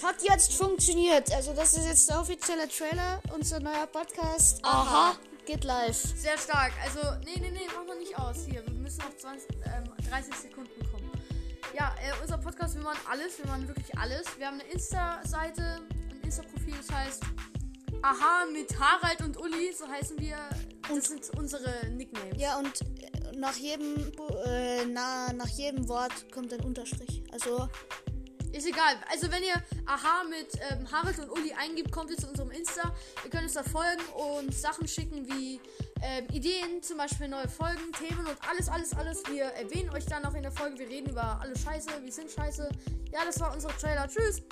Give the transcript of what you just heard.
es hat jetzt funktioniert. Also das ist jetzt der offizielle Trailer. Unser neuer Podcast. Aha. Geht live. Sehr stark. Also, nee, nee, nee, mach noch nicht aus. Hier, wir müssen auf 20, ähm, 30 Sekunden kommen. Ja, äh, unser Podcast, wir machen alles. Wir machen wirklich alles. Wir haben eine Insta-Seite, ein Insta-Profil, das heißt Aha mit Harald und Uli, so heißen wir. Das Und- sind unsere Nicknames. Ja, und äh, nach jedem, äh, na, nach jedem Wort kommt ein Unterstrich. Also, Ist egal. Also wenn ihr Aha mit ähm, Harald und Uli eingibt, kommt ihr zu unserem Insta. Ihr könnt uns da folgen und Sachen schicken wie ähm, Ideen, zum Beispiel neue Folgen, Themen und alles, alles, alles. Wir erwähnen euch dann auch in der Folge. Wir reden über alle Scheiße. Wir sind Scheiße. Ja, das war unser Trailer. Tschüss.